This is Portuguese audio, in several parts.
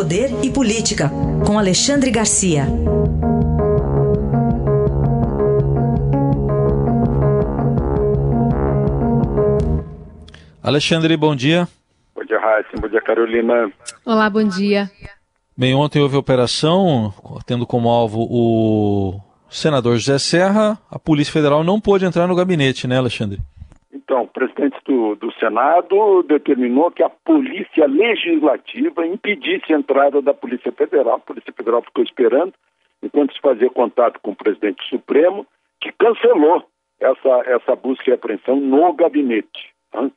Poder e Política, com Alexandre Garcia. Alexandre, bom dia. Bom dia, Raíssa. Bom dia, Carolina. Olá, bom dia. Bem, ontem houve operação, tendo como alvo o senador José Serra. A Polícia Federal não pôde entrar no gabinete, né, Alexandre? Do, do Senado determinou que a Polícia Legislativa impedisse a entrada da Polícia Federal. A Polícia Federal ficou esperando enquanto se fazia contato com o presidente Supremo, que cancelou essa, essa busca e apreensão no gabinete, né?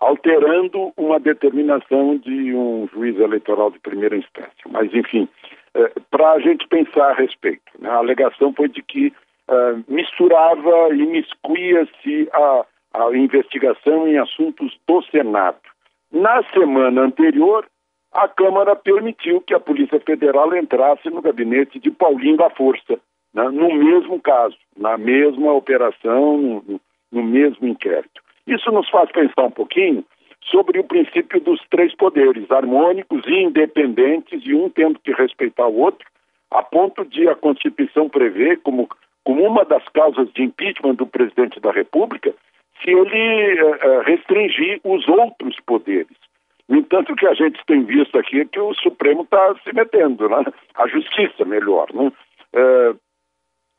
alterando uma determinação de um juiz eleitoral de primeira instância. Mas, enfim, uh, para a gente pensar a respeito, né? a alegação foi de que uh, misturava e miscuía-se a a investigação em assuntos do Senado. Na semana anterior, a Câmara permitiu que a Polícia Federal entrasse no gabinete de Paulinho da Força, né, no mesmo caso, na mesma operação, no, no mesmo inquérito. Isso nos faz pensar um pouquinho sobre o princípio dos três poderes, harmônicos e independentes, e um tendo que respeitar o outro, a ponto de a Constituição prever como, como uma das causas de impeachment do presidente da República se ele uh, restringir os outros poderes. No entanto, o que a gente tem visto aqui é que o Supremo está se metendo, né? a justiça, melhor. Né? Uh,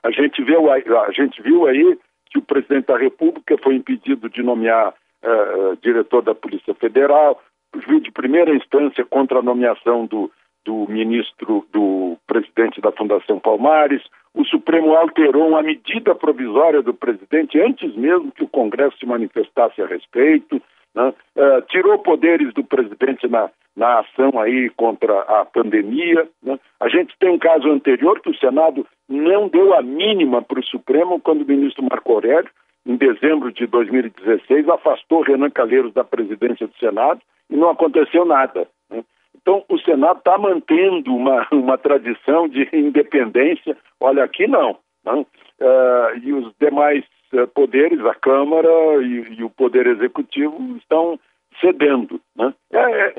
a, gente viu, a gente viu aí que o presidente da República foi impedido de nomear uh, diretor da Polícia Federal, juiz de primeira instância contra a nomeação do, do ministro, do presidente da Fundação Palmares, o Supremo alterou uma medida provisória do presidente antes mesmo que o Congresso se manifestasse a respeito, né? uh, tirou poderes do presidente na, na ação aí contra a pandemia. Né? A gente tem um caso anterior que o Senado não deu a mínima para o Supremo quando o ministro Marco Aurélio, em dezembro de 2016, afastou Renan Calheiros da presidência do Senado e não aconteceu nada. Né? Então, o Senado está mantendo uma, uma tradição de independência. Olha, aqui não. não? Uh, e os demais uh, poderes, a Câmara e, e, o Poder Executivo, estão cedendo. Né? É, é,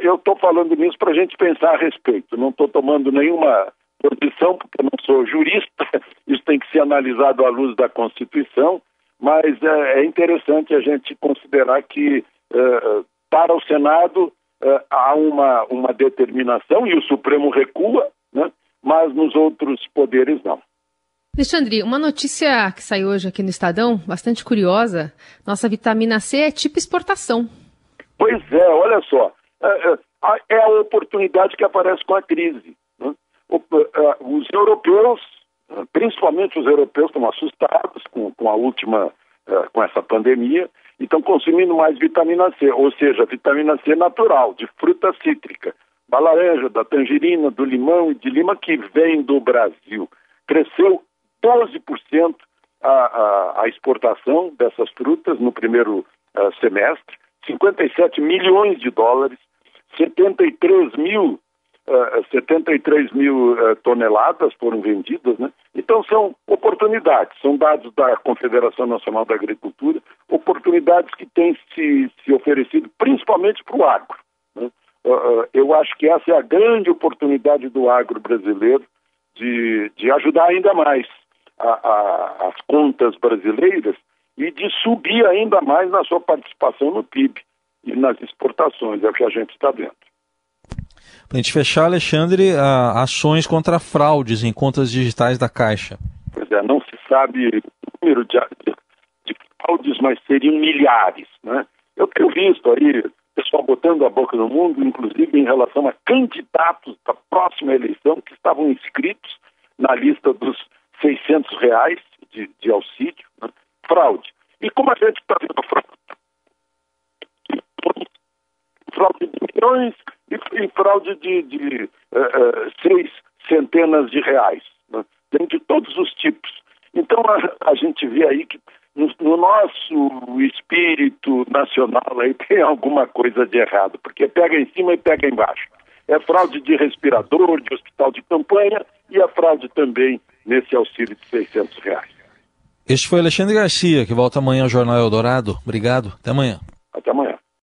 eu estou falando nisso para a gente pensar a respeito. Não estou tomando nenhuma posição, porque não sou jurista, isso tem que ser analisado à luz da Constituição, mas é, é interessante a gente considerar que, uh, para o Senado, uh, há uma, uma determinação e o Supremo recua, né? mas nos outros poderes não. Alexandre, uma notícia que saiu hoje aqui no Estadão, bastante curiosa. Nossa vitamina C é tipo exportação. Pois é, olha só. É, é, é a oportunidade que aparece com a crise. Né? Os europeus, principalmente os europeus, estão assustados com, com a última, com essa pandemia, e estão consumindo mais vitamina C, ou seja, vitamina C natural, de fruta cítrica, da laranja, da tangerina, do limão e de lima que vem do Brasil. Cresceu 12% a, a, a, exportação dessas frutas no primeiro uh, semestre, 57 milhões de dólares, 73 mil uh, 73 mil uh, toneladas foram vendidas, né? Então são oportunidades, são dados da Confederação Nacional da Agricultura, oportunidades que têm se, se oferecido principalmente para o agro. Né? Uh, eu acho que essa é a grande oportunidade do agro brasileiro de, de ajudar ainda mais a, a, as contas brasileiras e de subir ainda mais na sua participação no PIB e nas exportações, é o que a gente está vendo. Para a gente fechar, Alexandre, ações contra fraudes em contas digitais da Caixa. Pois é, não se sabe o número de, de fraudes, mas seriam milhares. Né? Eu tenho visto aí pessoal botando a boca no mundo, inclusive em relação a candidatos da próxima eleição que estavam inscritos na lista dos 600 reais de, de auxílio, né? fraude. E como a gente está vendo fraude, fraude de milhões, e, e fraude de, de uh, seis centenas de reais. Né? Tem de todos os tipos. Então a, a gente vê aí que no, no, nosso espírito nacional aí tem alguma coisa de errado, porque pega em cima e pega embaixo. É fraude de respirador, de hospital de campanha e a fraude também nesse auxílio de 600 reais. Este foi Alexandre Garcia, que volta amanhã ao Jornal Eldorado. Obrigado. Até amanhã. Até amanhã.